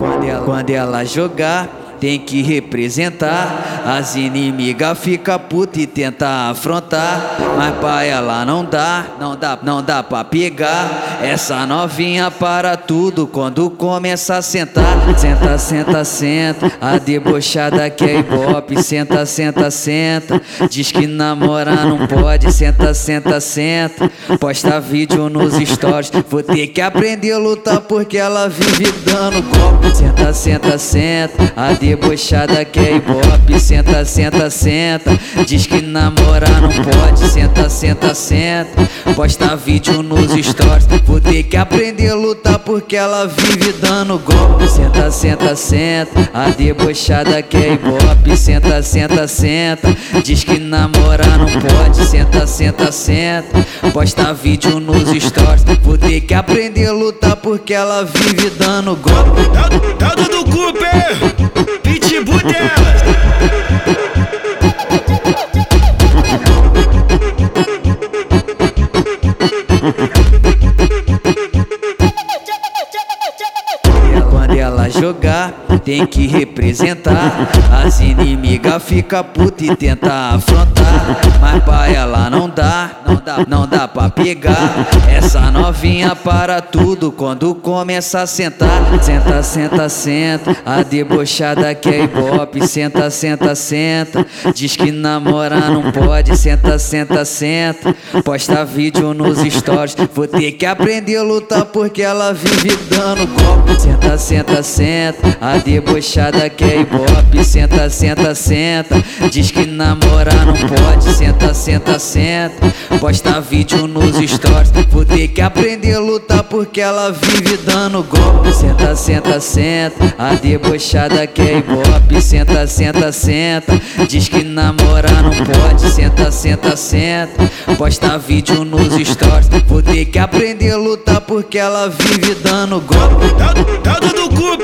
Quando ela, quando ela jogar, tem que representar. As inimigas fica puta e tenta afrontar. Mas pra ela não dá, não dá, não dá pra pegar. Essa novinha para tudo quando começa a sentar. Senta, senta, senta. A debochada que é ibope. Senta, senta, senta. Diz que namorar não pode. Senta, senta, senta. Posta vídeo nos stories. Vou ter que aprender a lutar porque ela vive dando golpe. Senta, senta, senta. A debochada que é ibope. Senta, senta, senta. Diz que namorar não pode. Senta, senta, senta. Posta vídeo nos stories. Vou ter que aprender a lutar porque ela vive dando golpe. Senta, senta, senta. A debochada que é ibope. Senta, senta, senta. Diz que namorar não pode. Senta, senta, senta. Posta vídeo nos stories. Vou ter que aprender a lutar porque ela vive dando golpe. Quando ela jogar, tem que representar. As inimigas fica puta e tenta afrontar. Mas pra ela não dá, não dá, não dá pra pegar. Essa novinha para tudo quando começa a sentar. Senta, senta, senta. A debochada que é ibope. Senta, senta, senta. Diz que namorar não pode. Senta, senta, senta. Posta vídeo nos stories. Vou ter que aprender a lutar porque ela vive dando golpe. Senta, senta, senta. A debochada que é ibope. Senta, senta, senta. Diz que namorar não pode. Senta, senta, senta. Posta vídeo nos stories. Vou ter que aprender a lutar porque ela vive dando golpe. Senta, senta, senta. A debochada que é ibope. Senta, senta, senta. Diz que namorar não pode. Senta, senta, senta. Posta vídeo nos stories. Vou ter que aprender a lutar porque ela vive dando golpe. Tá, tá do Cooper,